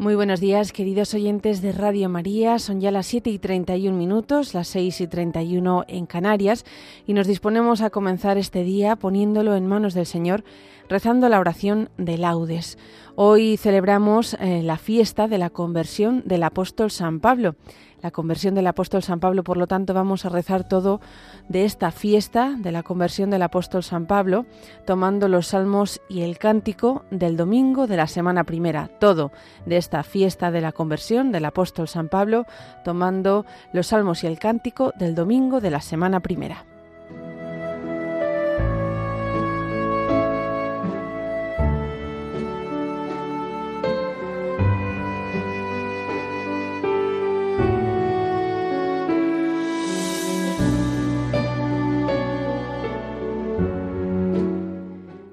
Muy buenos días, queridos oyentes de Radio María. Son ya las 7 y 31 minutos, las 6 y 31 en Canarias, y nos disponemos a comenzar este día poniéndolo en manos del Señor, rezando la oración de laudes. Hoy celebramos eh, la fiesta de la conversión del apóstol San Pablo la conversión del apóstol San Pablo. Por lo tanto, vamos a rezar todo de esta fiesta de la conversión del apóstol San Pablo, tomando los salmos y el cántico del domingo de la semana primera. Todo de esta fiesta de la conversión del apóstol San Pablo, tomando los salmos y el cántico del domingo de la semana primera.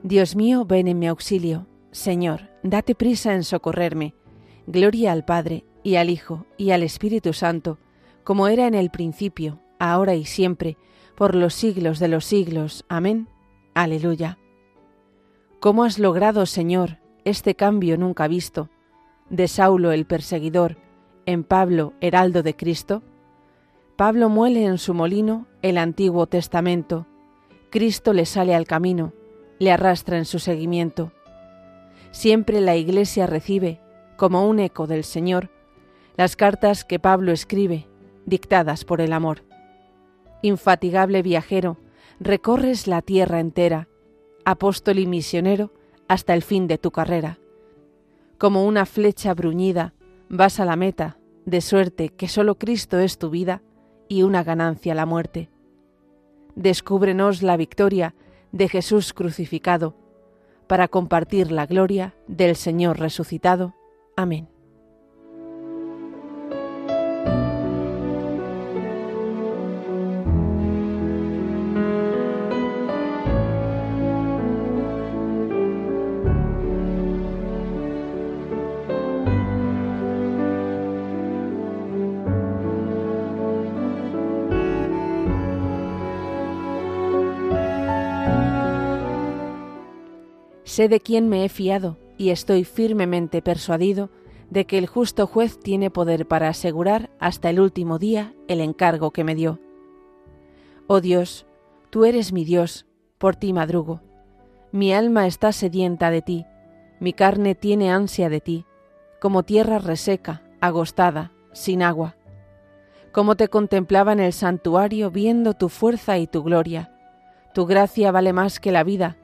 Dios mío, ven en mi auxilio. Señor, date prisa en socorrerme. Gloria al Padre, y al Hijo, y al Espíritu Santo, como era en el principio, ahora y siempre, por los siglos de los siglos. Amén. Aleluya. ¿Cómo has logrado, Señor, este cambio nunca visto, de Saulo el perseguidor, en Pablo, heraldo de Cristo? Pablo muele en su molino el Antiguo Testamento. Cristo le sale al camino le arrastra en su seguimiento. Siempre la Iglesia recibe, como un eco del Señor, las cartas que Pablo escribe, dictadas por el amor. Infatigable viajero, recorres la tierra entera, apóstol y misionero, hasta el fin de tu carrera. Como una flecha bruñida, vas a la meta, de suerte que sólo Cristo es tu vida y una ganancia la muerte. Descúbrenos la victoria de Jesús crucificado, para compartir la gloria del Señor resucitado. Amén. Sé de quién me he fiado y estoy firmemente persuadido de que el justo juez tiene poder para asegurar hasta el último día el encargo que me dio. Oh Dios, tú eres mi Dios, por ti madrugo. Mi alma está sedienta de ti, mi carne tiene ansia de ti, como tierra reseca, agostada, sin agua. Como te contemplaba en el santuario viendo tu fuerza y tu gloria. Tu gracia vale más que la vida,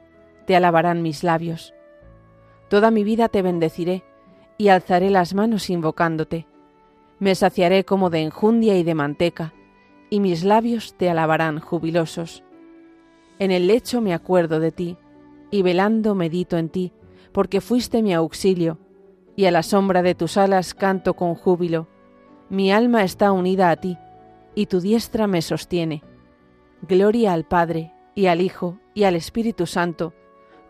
te alabarán mis labios. Toda mi vida te bendeciré y alzaré las manos invocándote. Me saciaré como de enjundia y de manteca, y mis labios te alabarán jubilosos. En el lecho me acuerdo de ti, y velando medito en ti, porque fuiste mi auxilio, y a la sombra de tus alas canto con júbilo. Mi alma está unida a ti, y tu diestra me sostiene. Gloria al Padre, y al Hijo, y al Espíritu Santo,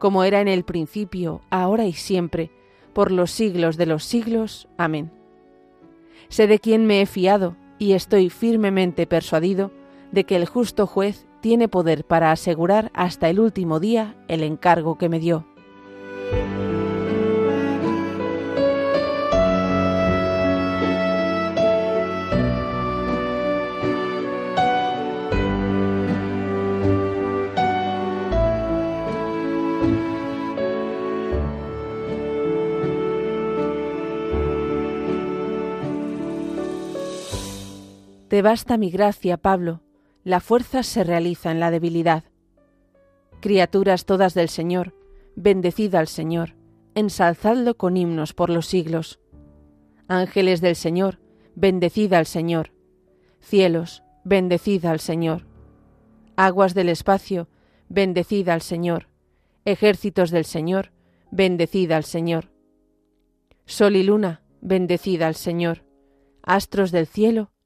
como era en el principio, ahora y siempre, por los siglos de los siglos. Amén. Sé de quién me he fiado y estoy firmemente persuadido de que el justo juez tiene poder para asegurar hasta el último día el encargo que me dio. Te basta mi gracia, Pablo, la fuerza se realiza en la debilidad. Criaturas todas del Señor, bendecid al Señor, ensalzadlo con himnos por los siglos. Ángeles del Señor, bendecid al Señor. Cielos, bendecid al Señor. Aguas del espacio, bendecid al Señor. Ejércitos del Señor, bendecid al Señor. Sol y luna, bendecid al Señor. Astros del cielo,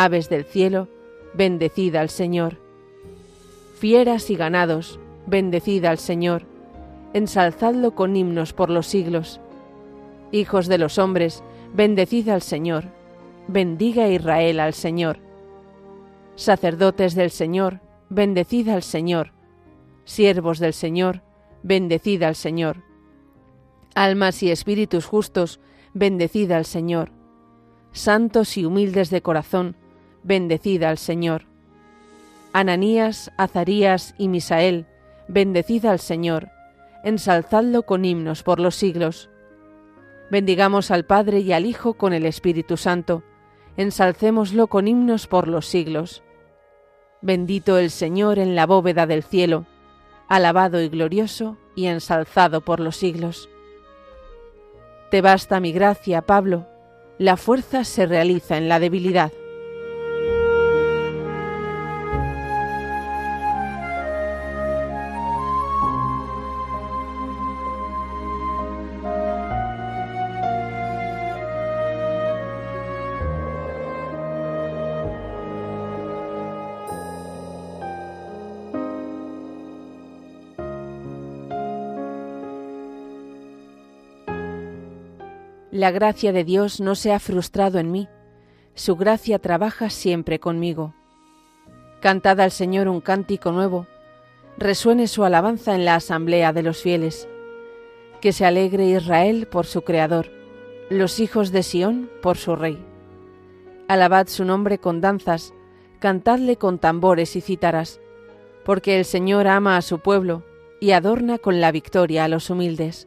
Aves del cielo, bendecida al Señor. Fieras y ganados, bendecida al Señor. Ensalzadlo con himnos por los siglos. Hijos de los hombres, bendecida al Señor. Bendiga Israel al Señor. Sacerdotes del Señor, bendecida al Señor. Siervos del Señor, bendecida al Señor. Almas y espíritus justos, bendecida al Señor. Santos y humildes de corazón, bendecida al Señor. Ananías, Azarías y Misael, bendecida al Señor, ensalzadlo con himnos por los siglos. Bendigamos al Padre y al Hijo con el Espíritu Santo, ensalcémoslo con himnos por los siglos. Bendito el Señor en la bóveda del cielo, alabado y glorioso y ensalzado por los siglos. Te basta mi gracia, Pablo. La fuerza se realiza en la debilidad. La gracia de Dios no se ha frustrado en mí, su gracia trabaja siempre conmigo. Cantad al Señor un cántico nuevo, resuene su alabanza en la asamblea de los fieles. Que se alegre Israel por su Creador, los hijos de Sión por su Rey. Alabad su nombre con danzas, cantadle con tambores y cítaras, porque el Señor ama a su pueblo y adorna con la victoria a los humildes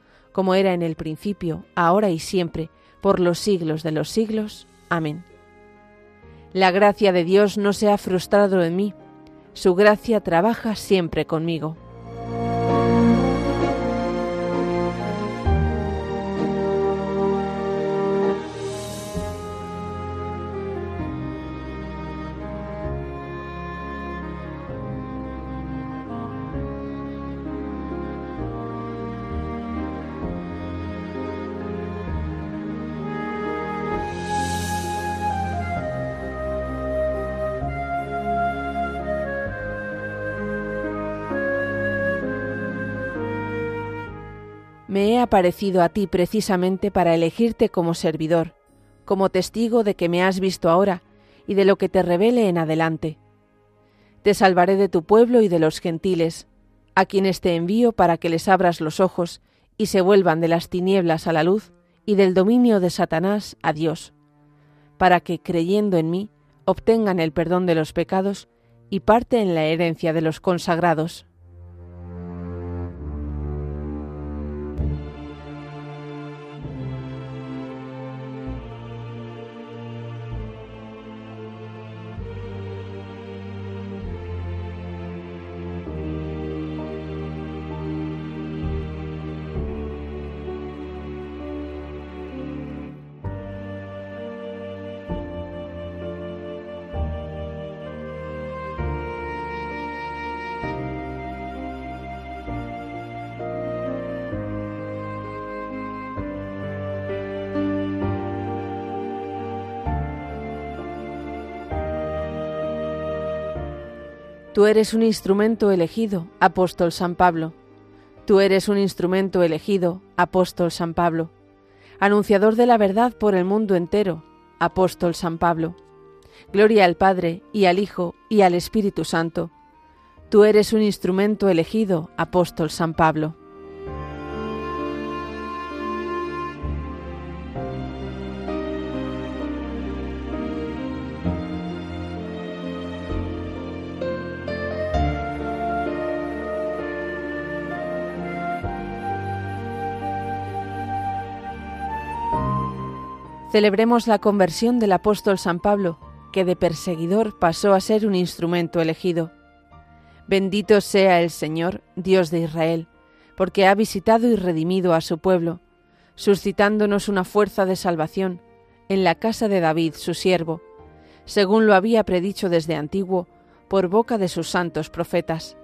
como era en el principio, ahora y siempre, por los siglos de los siglos. Amén. La gracia de Dios no se ha frustrado en mí, su gracia trabaja siempre conmigo. Me he aparecido a ti precisamente para elegirte como servidor, como testigo de que me has visto ahora y de lo que te revele en adelante. Te salvaré de tu pueblo y de los gentiles, a quienes te envío para que les abras los ojos y se vuelvan de las tinieblas a la luz y del dominio de Satanás a Dios, para que, creyendo en mí, obtengan el perdón de los pecados y parte en la herencia de los consagrados. Tú eres un instrumento elegido, apóstol San Pablo. Tú eres un instrumento elegido, apóstol San Pablo, anunciador de la verdad por el mundo entero, apóstol San Pablo. Gloria al Padre, y al Hijo, y al Espíritu Santo. Tú eres un instrumento elegido, apóstol San Pablo. Celebremos la conversión del apóstol San Pablo, que de perseguidor pasó a ser un instrumento elegido. Bendito sea el Señor, Dios de Israel, porque ha visitado y redimido a su pueblo, suscitándonos una fuerza de salvación en la casa de David, su siervo, según lo había predicho desde antiguo por boca de sus santos profetas.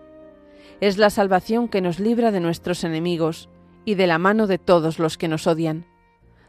Es la salvación que nos libra de nuestros enemigos y de la mano de todos los que nos odian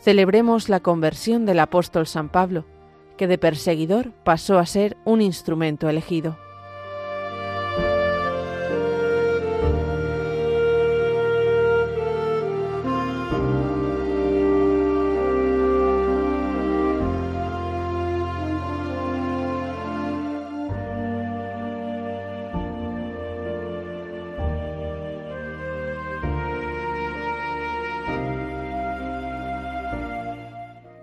celebremos la conversión del apóstol San Pablo, que de perseguidor pasó a ser un instrumento elegido.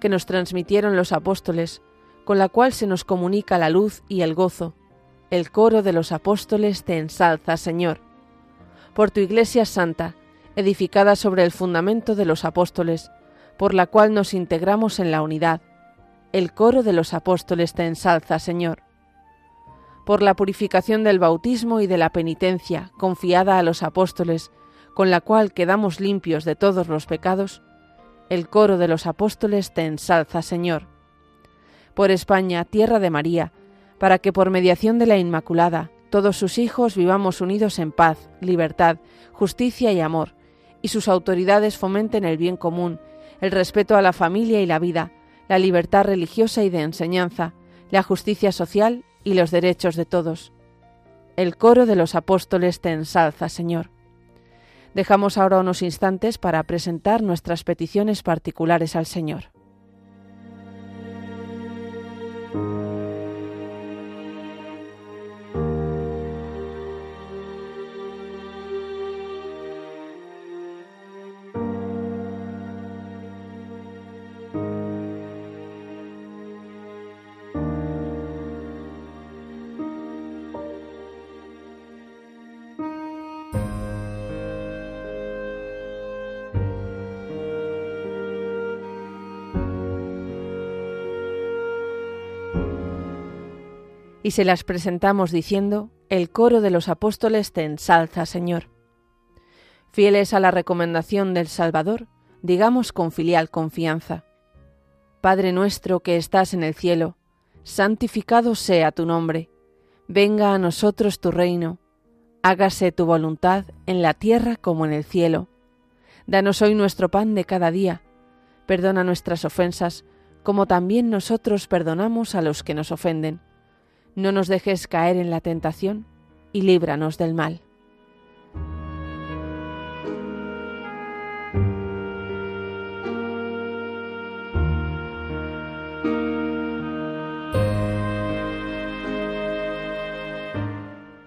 que nos transmitieron los apóstoles, con la cual se nos comunica la luz y el gozo. El coro de los apóstoles te ensalza, Señor. Por tu Iglesia Santa, edificada sobre el fundamento de los apóstoles, por la cual nos integramos en la unidad. El coro de los apóstoles te ensalza, Señor. Por la purificación del bautismo y de la penitencia confiada a los apóstoles, con la cual quedamos limpios de todos los pecados, el coro de los apóstoles te ensalza, Señor. Por España, tierra de María, para que por mediación de la Inmaculada todos sus hijos vivamos unidos en paz, libertad, justicia y amor, y sus autoridades fomenten el bien común, el respeto a la familia y la vida, la libertad religiosa y de enseñanza, la justicia social y los derechos de todos. El coro de los apóstoles te ensalza, Señor. Dejamos ahora unos instantes para presentar nuestras peticiones particulares al Señor. Y se las presentamos diciendo, el coro de los apóstoles te ensalza, Señor. Fieles a la recomendación del Salvador, digamos con filial confianza. Padre nuestro que estás en el cielo, santificado sea tu nombre, venga a nosotros tu reino, hágase tu voluntad en la tierra como en el cielo. Danos hoy nuestro pan de cada día, perdona nuestras ofensas, como también nosotros perdonamos a los que nos ofenden no nos dejes caer en la tentación y líbranos del mal.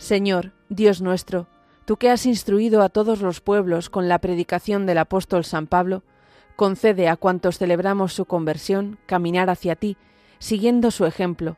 Señor, Dios nuestro, tú que has instruido a todos los pueblos con la predicación del apóstol San Pablo, concede a cuantos celebramos su conversión caminar hacia ti, siguiendo su ejemplo,